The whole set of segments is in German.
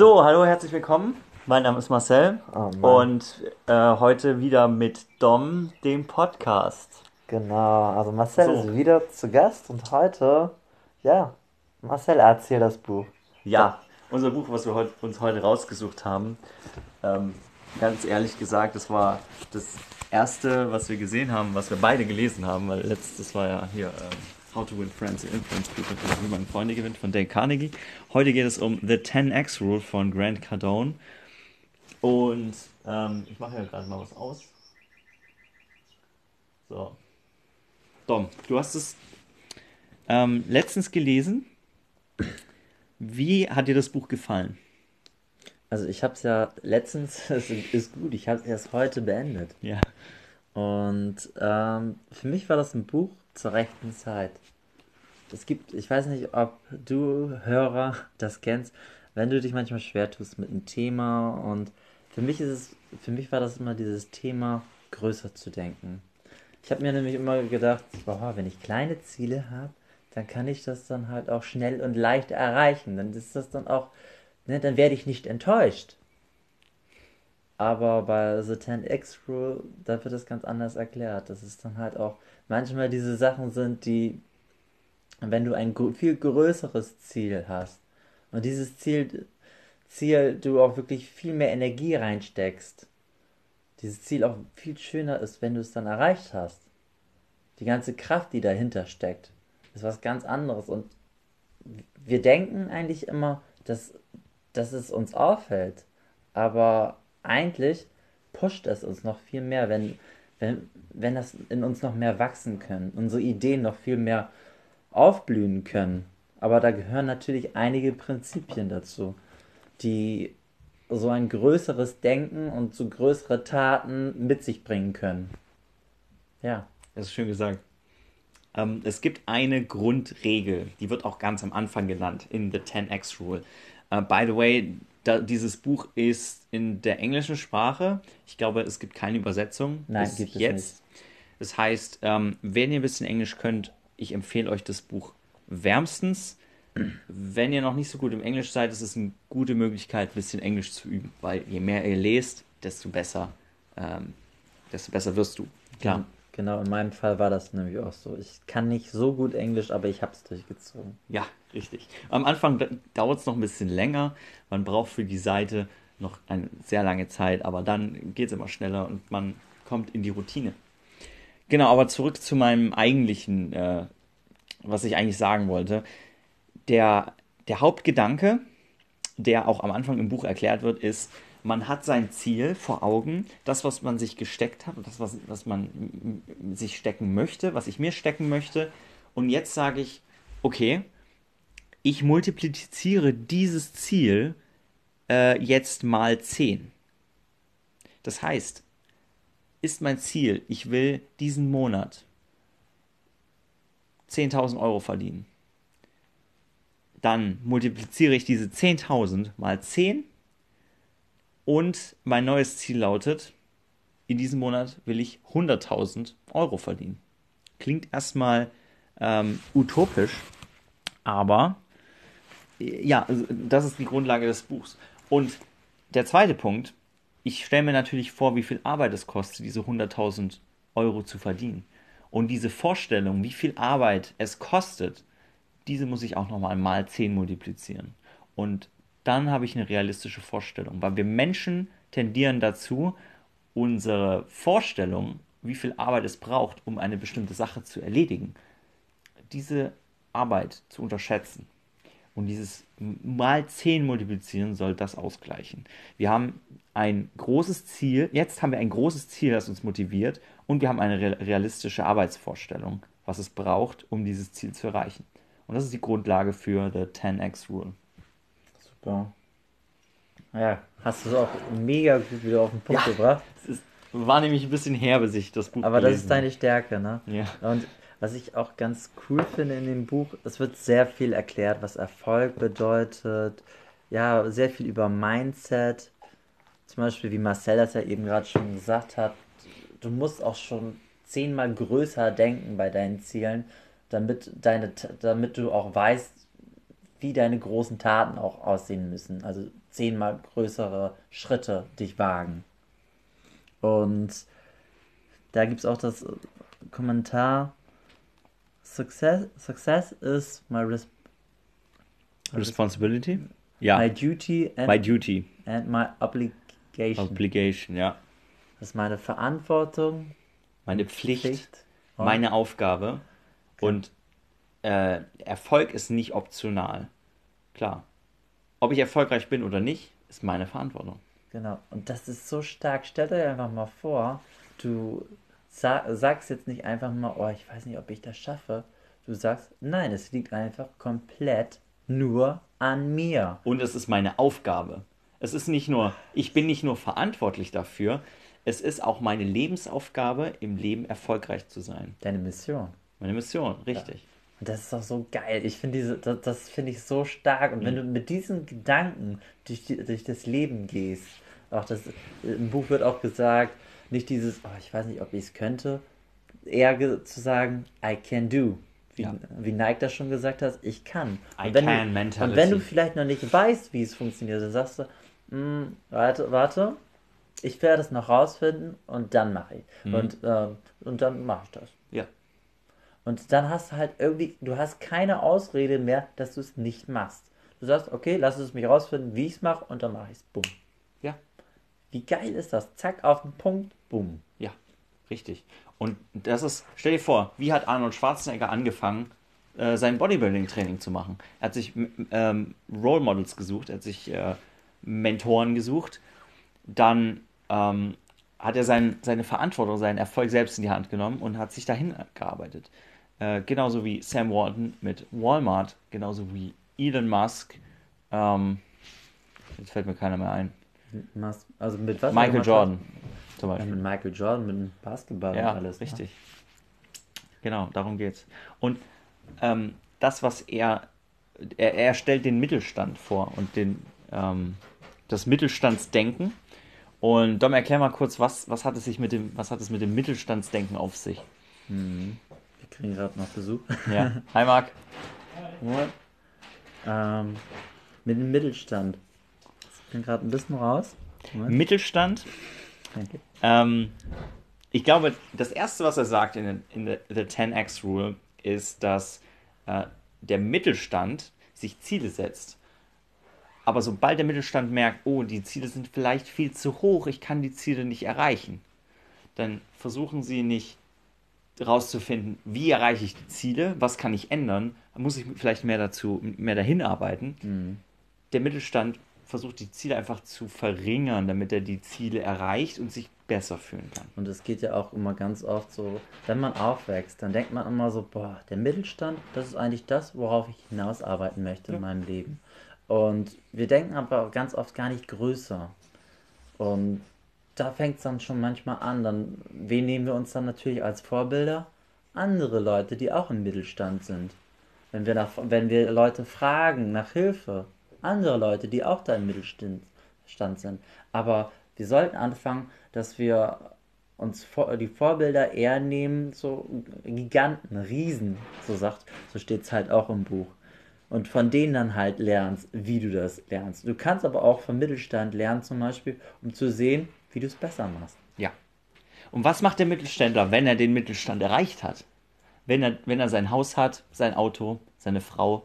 So, hallo, herzlich willkommen. Mein Name ist Marcel Oh und äh, heute wieder mit Dom, dem Podcast. Genau, also Marcel So. ist wieder zu Gast und heute, ja, Marcel erzählt das Buch. Ja, unser Buch, was wir heut, uns heute rausgesucht haben, ähm, ganz ehrlich gesagt, das war das erste, was wir gesehen haben, was wir beide gelesen haben, weil letztes war ja hier ähm, How to Win Friends and Influence People, wie man Freunde gewinnt von Dale Carnegie. Heute geht es um The 10x Rule von Grant Cardone. Und ähm, ich mache ja gerade mal was aus. So. Dom, du hast es ähm, letztens gelesen. Wie hat dir das Buch gefallen? Also ich habe es ja letztens, es ist gut, ich habe es erst heute beendet. Ja. Und ähm, für mich war das ein Buch zur rechten Zeit. Es gibt, ich weiß nicht, ob du Hörer das kennst, wenn du dich manchmal schwer tust mit einem Thema und für mich ist es, für mich war das immer dieses Thema, größer zu denken. Ich habe mir nämlich immer gedacht, boah, wenn ich kleine Ziele habe, dann kann ich das dann halt auch schnell und leicht erreichen. Dann ist das dann auch, ne, dann werde ich nicht enttäuscht. Aber bei The 10x Rule, da wird das ganz anders erklärt. Das ist dann halt auch manchmal diese Sachen sind, die, wenn du ein viel größeres Ziel hast und dieses Ziel, Ziel du auch wirklich viel mehr Energie reinsteckst, dieses Ziel auch viel schöner ist, wenn du es dann erreicht hast. Die ganze Kraft, die dahinter steckt, ist was ganz anderes. Und wir denken eigentlich immer, dass, dass es uns auffällt. Aber eigentlich pusht es uns noch viel mehr, wenn, wenn, wenn das in uns noch mehr wachsen können, unsere Ideen noch viel mehr aufblühen können. Aber da gehören natürlich einige Prinzipien dazu, die so ein größeres Denken und so größere Taten mit sich bringen können. Ja. Das ist schön gesagt. Ähm, es gibt eine Grundregel, die wird auch ganz am Anfang genannt in The 10x Rule. Äh, by the way, da, dieses Buch ist in der englischen Sprache. Ich glaube, es gibt keine Übersetzung. Nein, bis gibt es jetzt. Das heißt, ähm, wenn ihr ein bisschen Englisch könnt, ich empfehle euch das Buch wärmstens. Wenn ihr noch nicht so gut im Englisch seid, ist es eine gute Möglichkeit, ein bisschen Englisch zu üben, weil je mehr ihr lest, desto besser, ähm, desto besser wirst du. Klar. Genau, in meinem Fall war das nämlich auch so. Ich kann nicht so gut Englisch, aber ich habe es durchgezogen. Ja, richtig. Am Anfang dauert es noch ein bisschen länger. Man braucht für die Seite noch eine sehr lange Zeit, aber dann geht es immer schneller und man kommt in die Routine. Genau, aber zurück zu meinem eigentlichen, äh, was ich eigentlich sagen wollte. Der, der Hauptgedanke, der auch am Anfang im Buch erklärt wird, ist, man hat sein Ziel vor Augen, das, was man sich gesteckt hat, das, was, was man sich stecken möchte, was ich mir stecken möchte. Und jetzt sage ich, okay, ich multipliziere dieses Ziel äh, jetzt mal 10. Das heißt, ist mein Ziel, ich will diesen Monat 10.000 Euro verdienen. Dann multipliziere ich diese 10.000 mal 10 und mein neues Ziel lautet, in diesem Monat will ich 100.000 Euro verdienen. Klingt erstmal ähm, utopisch, aber äh, ja, also das ist die Grundlage des Buchs. Und der zweite Punkt, ich stelle mir natürlich vor, wie viel Arbeit es kostet, diese 100.000 Euro zu verdienen. Und diese Vorstellung, wie viel Arbeit es kostet, diese muss ich auch nochmal mal 10 multiplizieren. Und dann habe ich eine realistische Vorstellung, weil wir Menschen tendieren dazu, unsere Vorstellung, wie viel Arbeit es braucht, um eine bestimmte Sache zu erledigen, diese Arbeit zu unterschätzen. Und dieses mal 10 multiplizieren soll das ausgleichen. Wir haben ein großes Ziel, jetzt haben wir ein großes Ziel, das uns motiviert, und wir haben eine re- realistische Arbeitsvorstellung, was es braucht, um dieses Ziel zu erreichen. Und das ist die Grundlage für the 10x Rule. Super. Ja, hast du es auch mega gut wieder auf den Punkt Ja. gebracht. Es ist, war nämlich ein bisschen her, bis ich das Buch Aber das ist deine Stärke, ne? Ja. Und was ich auch ganz cool finde in dem Buch, es wird sehr viel erklärt, was Erfolg bedeutet. Ja, sehr viel über Mindset. Zum Beispiel, wie Marcel das ja eben gerade schon gesagt hat, du musst auch schon zehnmal größer denken bei deinen Zielen, damit deine, damit du auch weißt, wie deine großen Taten auch aussehen müssen. Also zehnmal größere Schritte dich wagen. Und da gibt es auch das Kommentar: Success, success is my, res Responsibility? Ja. my duty and, My duty. and my obligation. Obligation, ja. das ist meine Verantwortung, Meine Pflicht, Pflicht meine Aufgabe. Und äh, Erfolg ist nicht optional. Klar. Ob ich erfolgreich bin oder nicht, ist meine Verantwortung. Genau, und das ist so stark. Stellt euch einfach mal vor, du sa sagst jetzt nicht einfach mal, oh, ich weiß nicht, ob ich das schaffe. Du sagst, nein, es liegt einfach komplett nur an mir. Und es ist meine Aufgabe. Es ist nicht nur, ich bin nicht nur verantwortlich dafür, es ist auch meine Lebensaufgabe, im Leben erfolgreich zu sein. Deine Mission. Meine Mission, richtig. Und das ist auch so geil. Ich finde diese, das, das finde ich so stark. Und wenn du mit diesen Gedanken durch, durch das Leben gehst, auch das, im Buch wird auch gesagt, nicht dieses, oh, ich weiß nicht, ob ich es könnte, eher zu sagen, I can do. Wie, Ja. wie Nike das schon gesagt hat, ich kann. I Und wenn, can du, mentality. und wenn du vielleicht noch nicht weißt, wie es funktioniert, dann sagst du, "Mm, warte, warte, ich werde es noch rausfinden und dann mache ich. Mhm. Und, ähm, und dann mache ich das. Ja. Und dann hast du halt irgendwie, du hast keine Ausrede mehr, dass du es nicht machst. Du sagst, okay, lass es mich rausfinden, wie ich es mache, und dann mache ich es. Bumm. Ja. Wie geil ist das? Zack, auf den Punkt, bumm. Ja, richtig. Und das ist, stell dir vor, wie hat Arnold Schwarzenegger angefangen, äh, sein Bodybuilding-Training zu machen? Er hat sich ähm, Role Models gesucht, er hat sich äh, Mentoren gesucht. Dann ähm, hat er sein, seine Verantwortung, seinen Erfolg selbst in die Hand genommen und hat sich dahin gearbeitet. Äh, genauso wie Sam Walton mit Walmart, genauso wie Elon Musk. Ähm, jetzt fällt mir keiner mehr ein. Mas- Also mit was? Michael Jordan zum hat? Ja, Beispiel. mit Michael Jordan, mit dem Basketball Ja, und alles. ne? richtig. Genau, darum geht's. Und ähm, das, was er, er, er stellt den Mittelstand vor und den, ähm, das Mittelstandsdenken. Und Dom, erklär mal kurz, was, was hat es sich mit dem, was hat es mit dem Mittelstandsdenken auf sich? Wir kriegen gerade noch Besuch. Ja. Hi Marc. What? ähm, mit dem Mittelstand. Ich bin gerade ein bisschen raus. Moment, Mittelstand. danke. Ähm, ich glaube, das erste, was er sagt in, in der the 10x Rule, ist, dass äh, der Mittelstand sich Ziele setzt. Aber sobald der Mittelstand merkt, oh, die Ziele sind vielleicht viel zu hoch, ich kann die Ziele nicht erreichen, dann versuchen sie nicht herauszufinden, wie erreiche ich die Ziele, was kann ich ändern, muss ich vielleicht mehr dazu, mehr dahin arbeiten. Der Mittelstand versucht die Ziele einfach zu verringern, damit er die Ziele erreicht und sich besser fühlen kann. Und es geht ja auch immer ganz oft so, wenn man aufwächst, dann denkt man immer so, boah, der Mittelstand, das ist eigentlich das, worauf ich hinausarbeiten möchte in meinem Leben. Und wir denken aber ganz oft gar nicht größer. Und da fängt es dann schon manchmal an. Dann, wen nehmen wir uns dann natürlich als Vorbilder? Andere Leute, die auch im Mittelstand sind. Wenn wir, nach, wenn wir Leute fragen nach Hilfe, andere Leute, die auch da im Mittelstand Stand sind. Aber wir sollten anfangen, dass wir uns vor, die Vorbilder eher nehmen, so Giganten, Riesen, so sagt, so steht es halt auch im Buch. Und von denen dann halt lernst, wie du das lernst. Du kannst aber auch vom Mittelstand lernen, zum Beispiel, um zu sehen, wie du es besser machst. Ja. Und was macht der Mittelständler, wenn er den Mittelstand erreicht hat? Wenn er, wenn er sein Haus hat, sein Auto, seine Frau,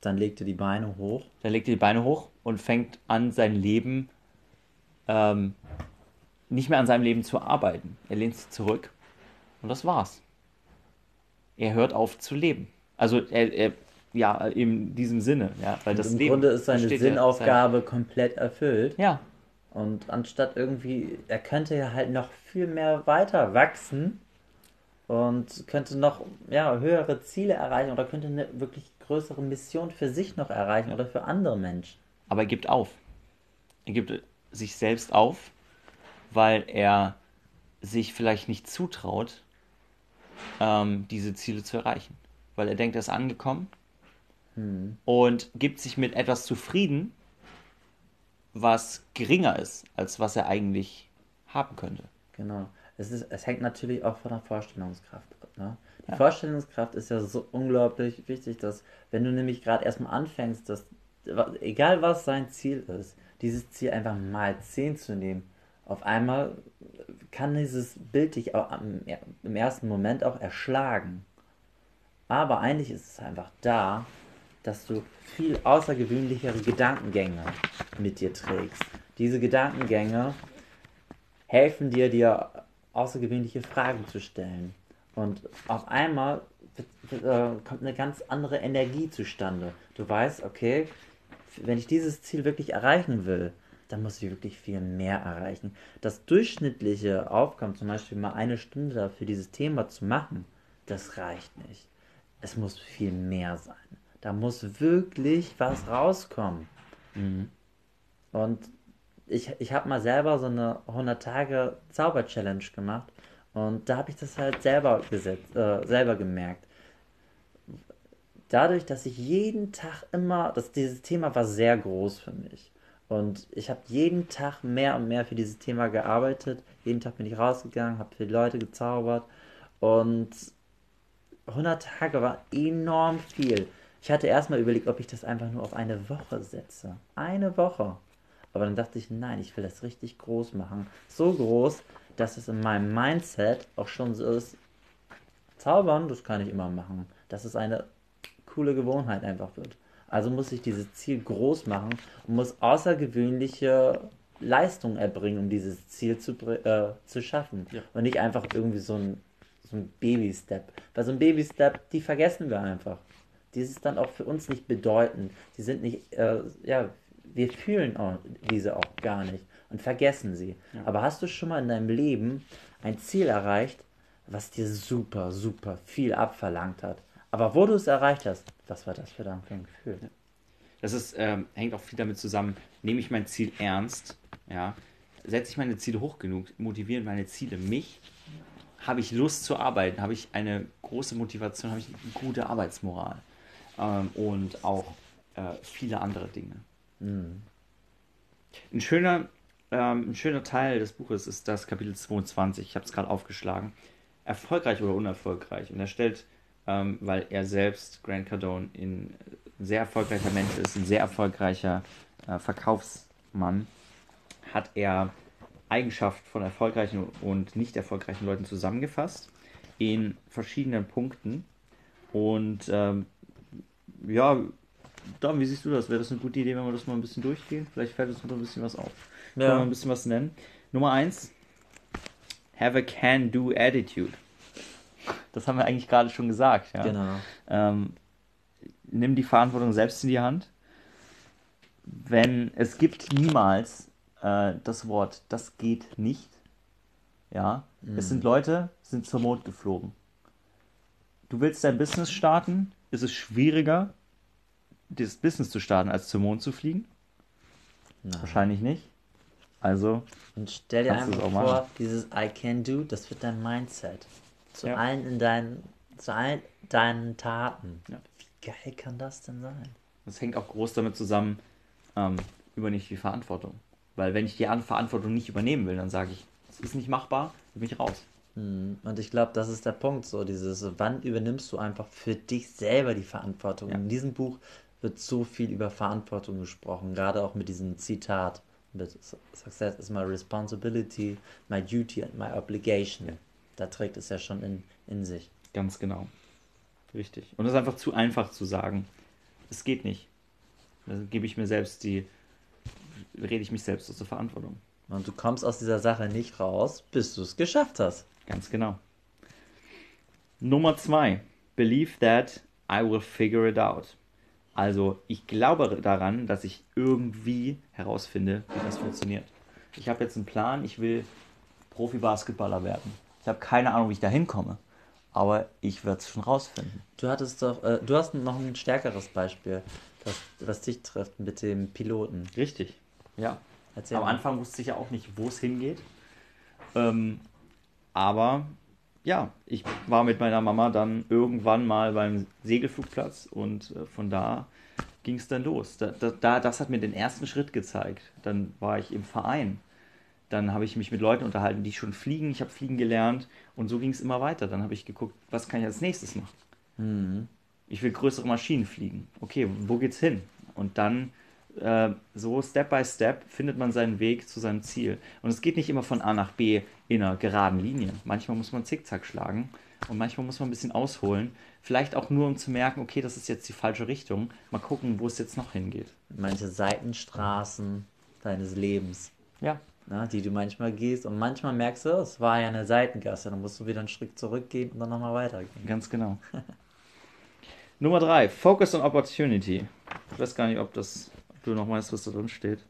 Dann legt er die Beine hoch. dann legt er die Beine hoch und fängt an, sein Leben ähm, nicht mehr an seinem Leben zu arbeiten. Er lehnt sich zurück und das war's. Er hört auf zu leben. Also er, er ja, in diesem Sinne, ja, weil das Im Leben Grunde ist seine besteht ja- Sinnaufgabe komplett erfüllt. Ja, Und anstatt irgendwie, er könnte ja halt noch viel mehr weiter wachsen und könnte noch ja, höhere Ziele erreichen oder könnte eine wirklich größere Mission für sich noch erreichen oder für andere Menschen. aber er gibt auf. Er gibt sich selbst auf, weil er sich vielleicht nicht zutraut, ähm, diese Ziele zu erreichen. Weil er denkt, er ist angekommen und gibt sich mit etwas zufrieden, was geringer ist, als was er eigentlich haben könnte. Genau. Es, ist, es hängt natürlich auch von der Vorstellungskraft ab. Ne? Die Vorstellungskraft ist ja so unglaublich wichtig, dass wenn du nämlich gerade erstmal anfängst, dass egal was sein Ziel ist, dieses Ziel einfach mal 10 zu nehmen, auf einmal kann dieses Bild dich auch im ersten Moment auch erschlagen. Aber eigentlich ist es einfach da, dass du viel außergewöhnlichere Gedankengänge mit dir trägst. Diese Gedankengänge helfen dir, dir außergewöhnliche Fragen zu stellen. Und auf einmal äh, kommt eine ganz andere Energie zustande. Du weißt, okay, wenn ich dieses Ziel wirklich erreichen will, dann muss ich wirklich viel mehr erreichen. Das durchschnittliche Aufkommen, zum Beispiel mal eine Stunde für dieses Thema zu machen, das reicht nicht. Es muss viel mehr sein. Da muss wirklich was rauskommen. Mhm. Und ich, ich habe mal selber so eine 100 Tage Zauber-Challenge gemacht und da habe ich das halt selber gesetzt, äh, selber gemerkt. Dadurch, dass ich jeden Tag immer, dass dieses Thema war sehr groß für mich. Und ich habe jeden Tag mehr und mehr für dieses Thema gearbeitet. Jeden Tag bin ich rausgegangen, habe für die Leute gezaubert. Und 100 Tage war enorm viel. Ich hatte erstmal überlegt, ob ich das einfach nur auf eine Woche setze. Eine Woche. Aber dann dachte ich, nein, ich will das richtig groß machen. So groß, dass es in meinem Mindset auch schon so ist, zaubern, das kann ich immer machen. Dass es eine coole Gewohnheit einfach wird. Also muss ich dieses Ziel groß machen und muss außergewöhnliche Leistungen erbringen, um dieses Ziel zu, äh, zu schaffen. Ja. Und nicht einfach irgendwie so ein, so ein Baby-Step. Weil so ein Baby-Step, die vergessen wir einfach. Die ist dann auch für uns nicht bedeutend. Die sind nicht, äh, ja, wir fühlen auch diese auch gar nicht und vergessen sie. Ja. Aber hast du schon mal in deinem Leben ein Ziel erreicht, was dir super, super viel abverlangt hat? Aber wo du es erreicht hast, was war das für dein Gefühl? Das ist, ähm, hängt auch viel damit zusammen, nehme ich mein Ziel ernst, ja, setze ich meine Ziele hoch genug, motivieren meine Ziele mich, habe ich Lust zu arbeiten, habe ich eine große Motivation, habe ich eine gute Arbeitsmoral ähm, und auch äh, viele andere Dinge. Mhm. Ein schöner ähm, ein schöner Teil des Buches ist das Kapitel 22. Ich habe es gerade aufgeschlagen. Erfolgreich oder unerfolgreich. Und er stellt, ähm, weil er selbst, Grant Cardone, ein sehr erfolgreicher Mensch ist, ein sehr erfolgreicher äh, Verkaufsmann, hat er Eigenschaften von erfolgreichen und nicht erfolgreichen Leuten zusammengefasst in verschiedenen Punkten. Und ähm, ja, Dom, wie siehst du das? Wäre das eine gute Idee, wenn wir das mal ein bisschen durchgehen? Vielleicht fällt uns noch ein bisschen was auf. Ja. Können wir ein bisschen was nennen. Nummer eins. Have a can-do attitude. Das haben wir eigentlich gerade schon gesagt. Ja? Genau. Ähm, nimm die Verantwortung selbst in die Hand. Wenn es gibt niemals äh, das Wort, das geht nicht. Ja, mhm. es sind Leute, sind zur Mond geflogen. Du willst dein Business starten, ist es schwieriger, das Business zu starten, als zum Mond zu fliegen? Nein. Wahrscheinlich nicht. Also. Und stell dir einfach vor, dieses I can do, das wird dein Mindset. Zu ja. allen in deinen, zu allen deinen Taten. Ja. Wie geil kann das denn sein? Das hängt auch groß damit zusammen, ähm, übernehme ich die Verantwortung. Weil wenn ich die Verantwortung nicht übernehmen will, dann sage ich, es ist nicht machbar, bin ich raus. Hm, und ich glaube, das ist der Punkt, so dieses, wann übernimmst du einfach für dich selber die Verantwortung? Ja. In diesem Buch wird so viel über Verantwortung gesprochen, gerade auch mit diesem Zitat. Success is my responsibility, my duty and my obligation. Ja. Da trägt es ja schon in, in sich. Ganz genau. Richtig. Und es ist einfach zu einfach zu sagen, es geht nicht. Dann gebe ich mir selbst die, rede ich mich selbst aus der Verantwortung. Und du kommst aus dieser Sache nicht raus, bis du es geschafft hast. Ganz genau. Nummer zwei. Believe that I will figure it out. Also ich glaube daran, dass ich irgendwie herausfinde, wie das funktioniert. Ich habe jetzt einen Plan, ich will Profi-Basketballer werden. Ich habe keine Ahnung, wie ich da hinkomme, aber ich werde es schon rausfinden. Du hattest doch, äh, du hast noch ein stärkeres Beispiel, das, was dich trifft mit dem Piloten. Richtig, ja. Erzähl Am mal. Anfang wusste ich ja auch nicht, wo es hingeht. Ähm, aber ja, ich war mit meiner Mama dann irgendwann mal beim Segelflugplatz und äh, von da ging es dann los. Da, da, das hat mir den ersten Schritt gezeigt. Dann war ich im Verein. Dann habe ich mich mit Leuten unterhalten, die schon fliegen. Ich habe fliegen gelernt und so ging es immer weiter. Dann habe ich geguckt, was kann ich als nächstes machen. Mhm. Ich will größere Maschinen fliegen. Okay, wo geht's hin? Und dann äh, so Step by Step findet man seinen Weg zu seinem Ziel. Und es geht nicht immer von A nach B in einer geraden Linie. Manchmal muss man Zickzack schlagen und manchmal muss man ein bisschen ausholen. Vielleicht auch nur, um zu merken, okay, das ist jetzt die falsche Richtung. Mal gucken, wo es jetzt noch hingeht. Manche Seitenstraßen deines Lebens, Ja, ne, die du manchmal gehst und manchmal merkst du, oh, es war ja eine Seitengasse, dann musst du wieder einen Schritt zurückgehen und dann nochmal weitergehen. ganz genau. Nummer drei, Focus on Opportunity. Ich weiß gar nicht, ob das, du noch weißt, was da drin steht.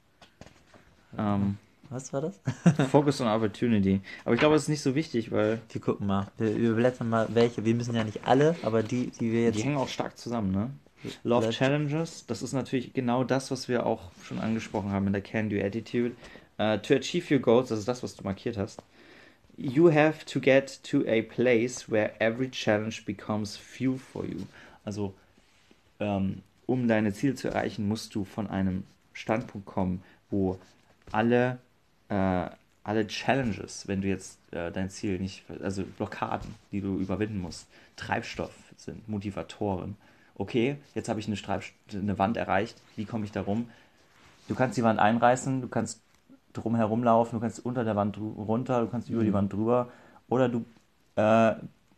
Ähm, Was war das? Focus on Opportunity. Aber ich glaube, das ist nicht so wichtig, weil Wir gucken mal. Wir überblättern mal welche. Wir müssen ja nicht alle, aber die, die wir jetzt. die hängen auch stark zusammen, ne? Love Challenges, das ist natürlich genau das, was wir auch schon angesprochen haben in der Can-Do Attitude. Uh, to achieve your goals, das ist das, was du markiert hast. You have to get to a place where every challenge becomes fuel for you. Also, ähm, um deine Ziele zu erreichen, musst du von einem Standpunkt kommen, wo alle, äh, alle Challenges, wenn du jetzt äh, dein Ziel nicht, also Blockaden, die du überwinden musst, Treibstoff sind, Motivatoren. Okay, jetzt habe ich eine, eine Wand erreicht, wie komme ich da rum? Du kannst die Wand einreißen, du kannst drum herumlaufen, du kannst unter der Wand runter, du kannst über die Wand drüber oder du äh,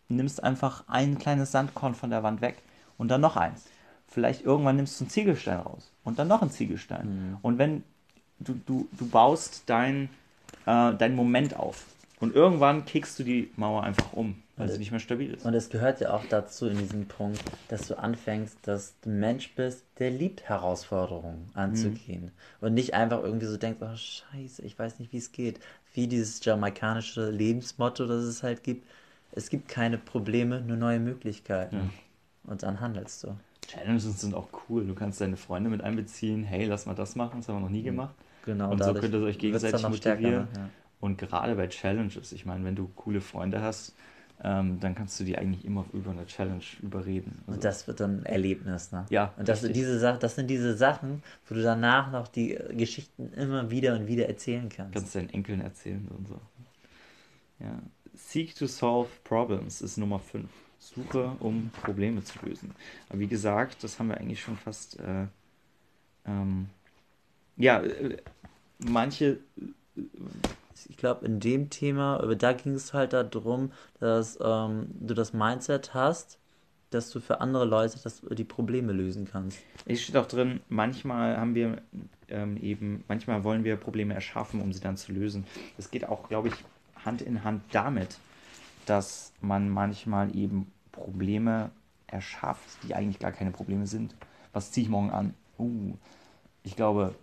nimmst einfach ein kleines Sandkorn von der Wand weg und dann noch eins. Vielleicht irgendwann nimmst du einen Ziegelstein raus und dann noch einen Ziegelstein. Und wenn du, du, du baust dein, äh, dein Moment auf und irgendwann kickst du die Mauer einfach um, weil sie nicht mehr stabil ist. Und es gehört ja auch dazu in diesem Punkt, dass du anfängst, dass du ein Mensch bist, der liebt Herausforderungen anzugehen. Und nicht einfach irgendwie so denkst, oh scheiße, ich weiß nicht, wie es geht. Wie dieses jamaikanische Lebensmotto, das es halt gibt. Es gibt keine Probleme, nur neue Möglichkeiten. Und dann handelst du. Challenges sind auch cool. Du kannst deine Freunde mit einbeziehen. Hey, lass mal das machen, das haben wir noch nie gemacht. Genau, Und so könnt ihr euch gegenseitig stärker, motivieren. ne? Ja. Und gerade bei Challenges, ich meine, wenn du coole Freunde hast, ähm, dann kannst du die eigentlich immer über eine Challenge überreden. Also, Und das wird dann ein Erlebnis, ne? Ja, Und das, sind diese Sa das sind diese Sachen, wo du danach noch die äh, Geschichten immer wieder und wieder erzählen kannst. kannst deinen Enkeln erzählen und so. Ja. Seek to solve problems ist Nummer 5. Suche, um Probleme zu lösen. Aber wie gesagt, das haben wir eigentlich schon fast. Äh, ähm, ja, äh, manche. Ich glaube, in dem Thema, aber da ging es halt darum, dass ähm, du das Mindset hast, dass du für andere Leute das, die Probleme lösen kannst. Es steht auch drin, manchmal haben wir ähm, eben, manchmal wollen wir Probleme erschaffen, um sie dann zu lösen. Das geht auch, glaube ich, Hand in Hand damit, dass man manchmal eben Probleme erschafft, die eigentlich gar keine Probleme sind. Was ziehe ich morgen an? Uh, ich glaube,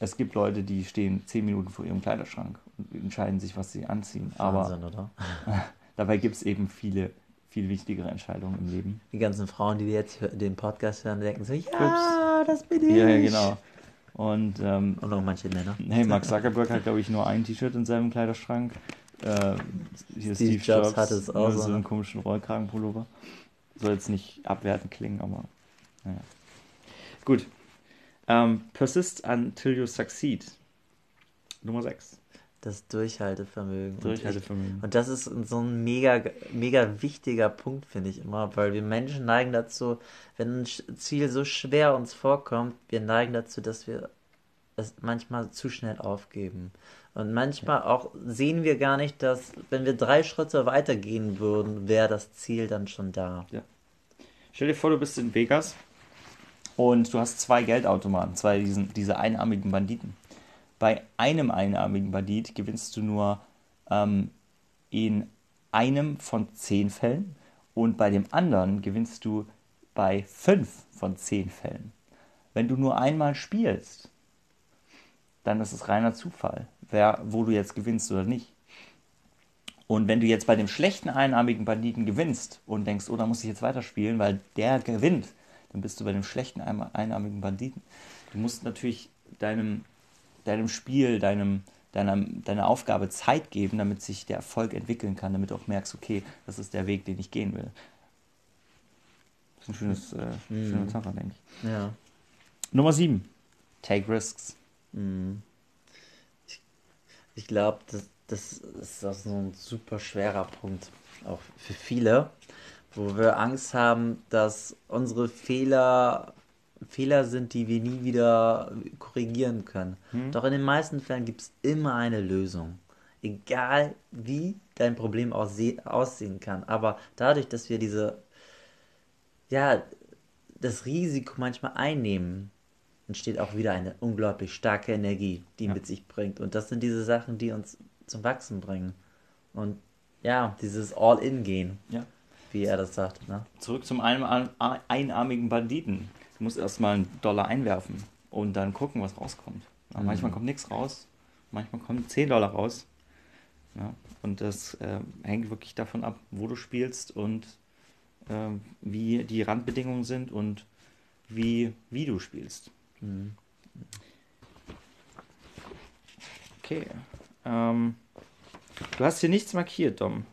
es gibt Leute, die stehen zehn Minuten vor ihrem Kleiderschrank und entscheiden sich, was sie anziehen. Aber Wahnsinn, oder? dabei gibt es eben viele, viel wichtigere Entscheidungen im Leben. Die ganzen Frauen, die jetzt den Podcast hören, denken so, ja, das bin ich. Ja, ja, genau. Und ähm, Und auch manche Männer. Hey, Mark Zuckerberg hat, glaube ich, nur ein T-Shirt in seinem Kleiderschrank. Äh, hier Steve Jobs hatte es auch so, so ne? einen komischen Rollkragenpullover. Soll jetzt nicht abwertend klingen, aber naja. Gut. Ähm, persist until you succeed. Nummer 6. Das Durchhaltevermögen. Und Durchhaltevermögen. Ich, und das ist so ein mega, mega wichtiger Punkt, finde ich immer, weil wir Menschen neigen dazu, wenn ein Ziel so schwer uns vorkommt, wir neigen dazu, dass wir es manchmal zu schnell aufgeben. Und manchmal auch sehen wir gar nicht, dass, wenn wir drei Schritte weitergehen würden, wäre das Ziel dann schon da. Stell dir vor, du bist in Vegas und du hast zwei Geldautomaten, zwei diesen, diese einarmigen Banditen. Bei einem einarmigen Bandit gewinnst du nur ähm, in einem von zehn Fällen und bei dem anderen gewinnst du bei fünf von zehn Fällen. Wenn du nur einmal spielst, dann ist es reiner Zufall, wer, wo du jetzt gewinnst oder nicht. Und wenn du jetzt bei dem schlechten einarmigen Banditen gewinnst und denkst, oh, da muss ich jetzt weiterspielen, weil der gewinnt, dann bist du bei dem schlechten ein- einarmigen Banditen. Du musst natürlich deinem, deinem Spiel, deinem, deiner, deiner Aufgabe Zeit geben, damit sich der Erfolg entwickeln kann, damit du auch merkst, okay, das ist der Weg, den ich gehen will. Das ist ein schönes, äh, schöne Metapher, denke ich. Ja. Nummer 7. Take risks. Mhm. Ich glaube, das, das ist auch so ein super schwerer Punkt, auch für viele, wo wir Angst haben, dass unsere Fehler Fehler sind, die wir nie wieder korrigieren können. Hm. Doch in den meisten Fällen gibt es immer eine Lösung. Egal wie dein Problem aussehen kann. Aber dadurch, dass wir diese, ja, das Risiko manchmal einnehmen, entsteht auch wieder eine unglaublich starke Energie, die ja. mit sich bringt. Und das sind diese Sachen, die uns zum Wachsen bringen. Und ja, dieses All-In-Gehen. Ja. Wie er das sagt. Ne? Zurück zum einarmigen Banditen. Du musst erstmal einen Dollar einwerfen und dann gucken, was rauskommt. Mhm. Manchmal kommt nichts raus, manchmal kommen 10 Dollar raus. Ja, und das äh, hängt wirklich davon ab, wo du spielst und äh, wie die Randbedingungen sind und wie, wie du spielst. Mhm. Okay. Ähm, du hast hier nichts markiert, Dom.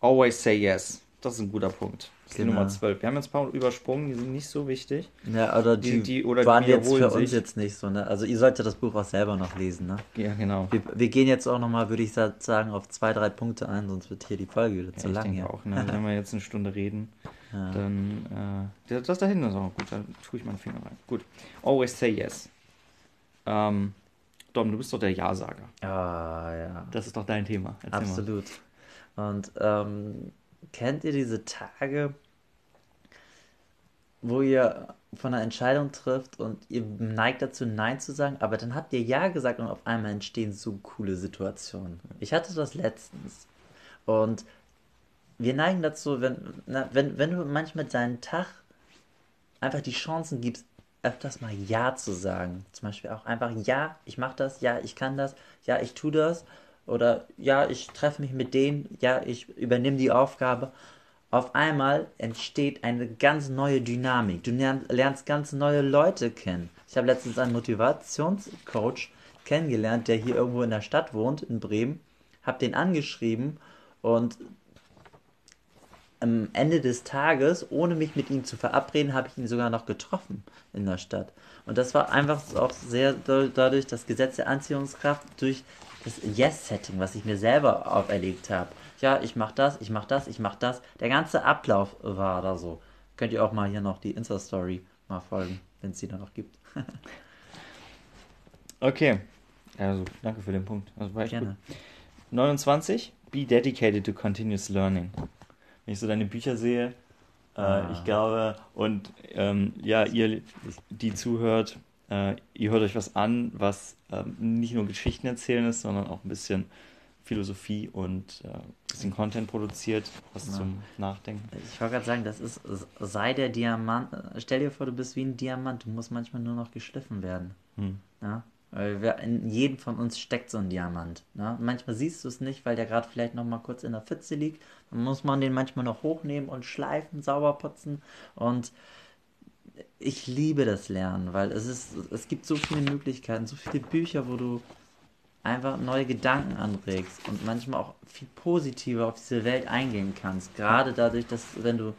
Always say yes. Das ist ein guter Punkt. Das ist genau. die Nummer 12. Wir haben jetzt ein paar übersprungen, die sind nicht so wichtig. Ja, oder die, die, die oder waren jetzt für sich. uns jetzt nicht so. Ne? Also ihr solltet das Buch auch selber noch lesen. Ne? Ja, genau. Wir, wir gehen jetzt auch nochmal, würde ich sagen, auf zwei, drei Punkte ein, sonst wird hier die Folge wieder ja, zu lang. Ich denke auch, ne? wenn wir jetzt eine Stunde reden, ja. dann äh, das da hinten ist auch gut, da tue ich meinen Finger rein. Gut. Always say yes. Ähm, Dom, du bist doch der Ja-Sager. Ah, ja. Das ist doch dein Thema. Erzähl Absolut. Mal. Und ähm, kennt ihr diese Tage, wo ihr von einer Entscheidung trifft und ihr neigt dazu, Nein zu sagen, aber dann habt ihr Ja gesagt und auf einmal entstehen so coole Situationen. Ich hatte das letztens. Und wir neigen dazu, wenn, na, wenn, wenn du manchmal deinen Tag einfach die Chancen gibst, öfters mal Ja zu sagen. Zum Beispiel auch einfach Ja, ich mache das, ja, ich kann das, ja, ich tue das. Oder ja, ich treffe mich mit denen, ja, ich übernehme die Aufgabe auf einmal entsteht eine ganz neue Dynamik. Du lernst ganz neue Leute kennen. Ich habe letztens einen Motivationscoach kennengelernt, der hier irgendwo in der Stadt wohnt, in Bremen. Habe den angeschrieben und am Ende des Tages, ohne mich mit ihm zu verabreden, habe ich ihn sogar noch getroffen in der Stadt. Und das war einfach auch sehr dadurch das Gesetz der Anziehungskraft durch das Yes-Setting, was ich mir selber auferlegt habe ja, ich mach das, ich mach das, ich mach das. Der ganze Ablauf war da so. Könnt ihr auch mal hier noch die Insta-Story mal folgen, wenn es die da noch gibt. okay. Also, danke für den Punkt. Also war Gerne. Gut. 29. Be dedicated to continuous learning. Wenn ich so deine Bücher sehe, äh, ah. ich glaube, und ähm, ja, ihr, die zuhört, äh, ihr hört euch was an, was ähm, nicht nur Geschichten erzählen ist, sondern auch ein bisschen Philosophie und äh, bisschen Content produziert, was ja. zum Nachdenken. Ich wollte gerade sagen, das ist, sei der Diamant, stell dir vor, du bist wie ein Diamant, du musst manchmal nur noch geschliffen werden. Hm. Ja? Weil wir, in jedem von uns steckt so ein Diamant. Ne? Manchmal siehst du es nicht, weil der gerade vielleicht noch mal kurz in der Pfütze liegt. Dann muss man den manchmal noch hochnehmen und schleifen, sauber putzen. Und ich liebe das Lernen, weil es ist, es gibt so viele Möglichkeiten, so viele Bücher, wo du einfach neue Gedanken anregst und manchmal auch viel positiver auf diese Welt eingehen kannst. Gerade dadurch, dass wenn du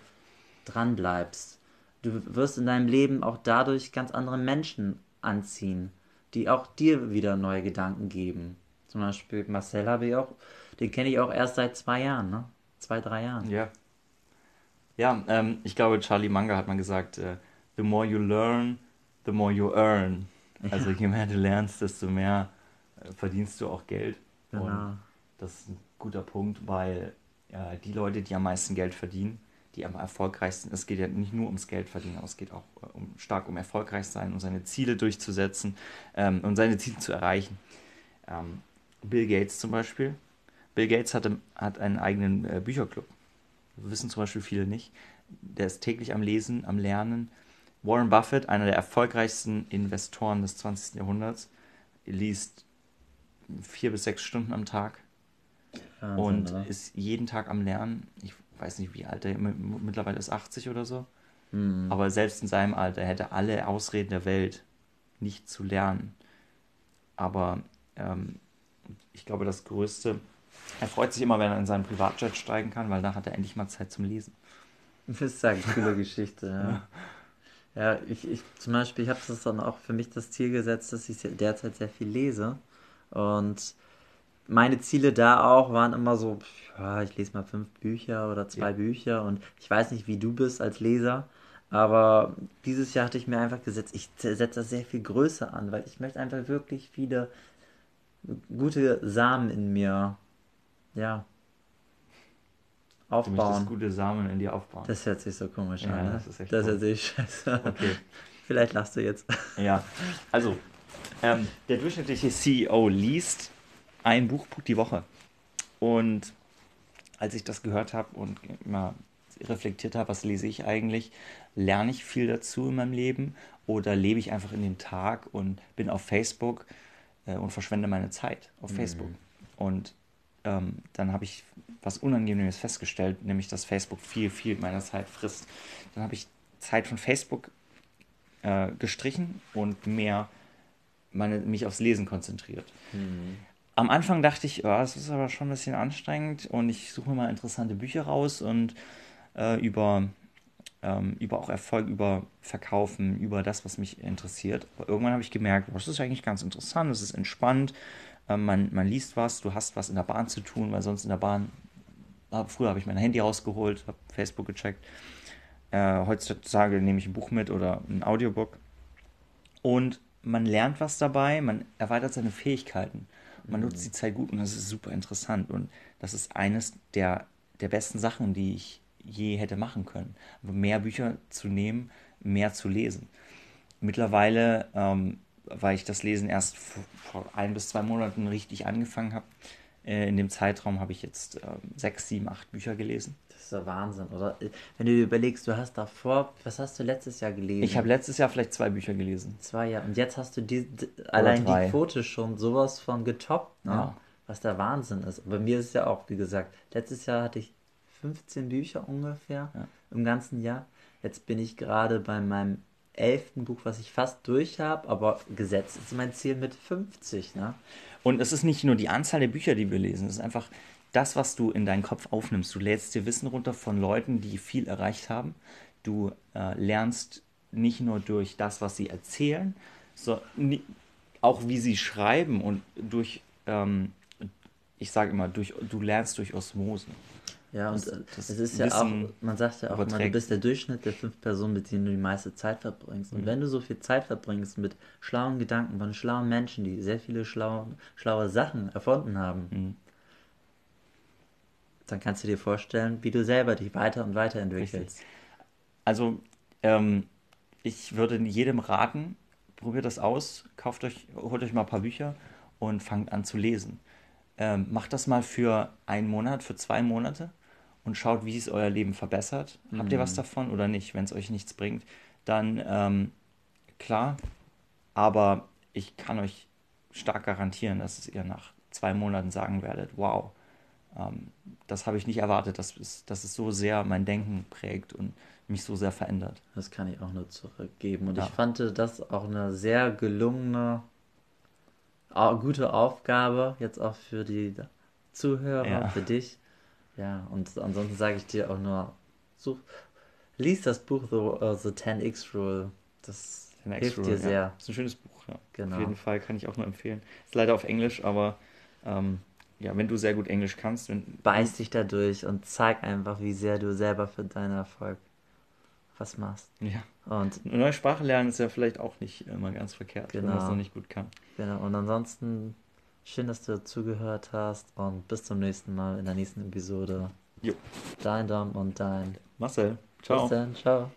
dran bleibst, du wirst in deinem Leben auch dadurch ganz andere Menschen anziehen, die auch dir wieder neue Gedanken geben. Zum Beispiel Marcel habe ich auch, den kenne ich auch erst seit zwei Jahren, ne? Zwei, drei Jahren. Ja. Ja, ähm, ich glaube, Charlie Manga hat mal gesagt, äh, the more you learn, the more you earn. Also je mehr du lernst, desto mehr verdienst du auch Geld. Genau. Und das ist ein guter Punkt, weil äh, die Leute, die am meisten Geld verdienen, die am erfolgreichsten, es geht ja nicht nur ums Geld verdienen, aber es geht auch äh, um, stark um erfolgreich sein und seine Ziele durchzusetzen ähm, und seine Ziele zu erreichen. Ähm, Bill Gates zum Beispiel. Bill Gates hatte, hat einen eigenen äh, Bücherclub. Das wissen zum Beispiel viele nicht. Der ist täglich am Lesen, am Lernen. Warren Buffett, einer der erfolgreichsten Investoren des 20. Jahrhunderts, liest vier bis sechs Stunden am Tag Wahnsinn, und oder? ist jeden Tag am Lernen. Ich weiß nicht, wie alt er mittlerweile ist, 80 oder so. Mhm. Aber selbst in seinem Alter hätte alle Ausreden der Welt, nicht zu lernen. Aber ähm, ich glaube, das Größte, er freut sich immer, wenn er in seinen Privatjet steigen kann, weil da hat er endlich mal Zeit zum Lesen. Das ist eine coole Geschichte, ja. Ja, ich, ich zum Beispiel, ich habe das dann auch für mich das Ziel gesetzt, dass ich derzeit sehr viel lese. Und meine Ziele da auch waren immer so, ja, ich lese mal fünf Bücher oder zwei ja. Bücher und ich weiß nicht, wie du bist als Leser, aber dieses Jahr hatte ich mir einfach gesetzt, ich setze das sehr viel größer an, weil ich möchte einfach wirklich viele gute Samen in mir, ja, aufbauen. Du gute Samen in dir aufbauen. Das hört sich so komisch ja, an. Ne? Das, ist echt das hört sich scheiße Okay. Vielleicht lachst du jetzt. Ja, also, ähm, der durchschnittliche CEO liest ein Buch die Woche. Und als ich das gehört habe und immer reflektiert habe, was lese ich eigentlich, lerne ich viel dazu in meinem Leben oder lebe ich einfach in dem Tag und bin auf Facebook äh, und verschwende meine Zeit auf mhm. Facebook. Und ähm, dann habe ich was Unangenehmes festgestellt, nämlich dass Facebook viel, viel meiner Zeit frisst. Dann habe ich Zeit von Facebook äh, gestrichen und mehr meine, mich aufs Lesen konzentriert. Mhm. Am Anfang dachte ich, oh, das ist aber schon ein bisschen anstrengend und ich suche mir mal interessante Bücher raus und äh, über, ähm, über auch Erfolg, über Verkaufen, über das, was mich interessiert. Aber irgendwann habe ich gemerkt, oh, das ist eigentlich ganz interessant, es ist entspannt, äh, man, man liest was, du hast was in der Bahn zu tun, weil sonst in der Bahn, äh, früher habe ich mein Handy rausgeholt, habe Facebook gecheckt. Äh, heutzutage nehme ich ein Buch mit oder ein Audiobook. Und man lernt was dabei, man erweitert seine Fähigkeiten. Man nutzt die Zeit gut und das ist super interessant. Und das ist eines der, der besten Sachen, die ich je hätte machen können. Mehr Bücher zu nehmen, mehr zu lesen. Mittlerweile, ähm, weil ich das Lesen erst vor, vor, ein bis zwei Monaten richtig angefangen habe, äh, in dem Zeitraum habe ich jetzt äh, sechs, sieben, acht Bücher gelesen. Ist der Wahnsinn, oder? Wenn du dir überlegst, du hast davor, was hast du letztes Jahr gelesen? Ich habe letztes Jahr vielleicht zwei Bücher gelesen. Zwei Jahre. Und jetzt hast du die, allein drei. die Quote schon sowas von getoppt, ne? Ja. Was der Wahnsinn ist. Bei mir ist es ja auch, wie gesagt, letztes Jahr hatte ich 15 Bücher ungefähr ja. im ganzen Jahr. Jetzt bin ich gerade bei meinem elften Buch, was ich fast durch habe, aber gesetzt ist mein Ziel mit 50. Ne? Und es ist nicht nur die Anzahl der Bücher, die wir lesen, es ist einfach das, was du in deinen Kopf aufnimmst. Du lädst dir Wissen runter von Leuten, die viel erreicht haben. Du äh, lernst nicht nur durch das, was sie erzählen, so, nie, auch wie sie schreiben und durch, ähm, ich sage immer, durch, du lernst durch Osmose. Ja, und das, das es ist ja auch, man sagt ja auch immer, du bist der Durchschnitt der fünf Personen, mit denen du die meiste Zeit verbringst. Und mhm. wenn du so viel Zeit verbringst mit schlauen Gedanken von schlauen Menschen, die sehr viele schlaue, schlaue Sachen erfunden haben, mhm. Dann kannst du dir vorstellen, wie du selber dich weiter und weiter entwickelst. Also, ähm, ich würde jedem raten, probiert das aus, kauft euch, holt euch mal ein paar Bücher und fangt an zu lesen. Ähm, macht das mal für einen Monat, für zwei Monate und schaut, wie es euer Leben verbessert. Mhm. Habt ihr was mhm. davon oder nicht? Wenn es euch nichts bringt, dann ähm, klar. Aber ich kann euch stark garantieren, dass es ihr nach zwei Monaten sagen werdet, wow, das habe ich nicht erwartet, dass es, dass es so sehr mein Denken prägt und mich so sehr verändert. Das kann ich auch nur zurückgeben. Und ja. ich fand das auch eine sehr gelungene, gute Aufgabe, jetzt auch für die Zuhörer, ja. für dich. Ja, und ansonsten sage ich dir auch nur, such, lies das Buch The, uh, The 10x Rule. Das 10X hilft Rule, dir sehr. Ja. Ist ein schönes Buch, ja. Genau. Auf jeden Fall kann ich auch nur empfehlen. Ist leider auf Englisch, aber ähm, ja, wenn du sehr gut Englisch kannst, wenn. Beiß dich da durch und zeig einfach, wie sehr du selber für deinen Erfolg was machst. Ja. Und eine neue Sprache lernen ist ja vielleicht auch nicht immer ganz verkehrt, genau. wenn man es noch nicht gut kann. Genau, und ansonsten Schön, dass du zugehört hast und bis zum nächsten Mal in der nächsten Episode. Jo. Dein Dom und dein Marcel. Ciao. Bis dann. Ciao.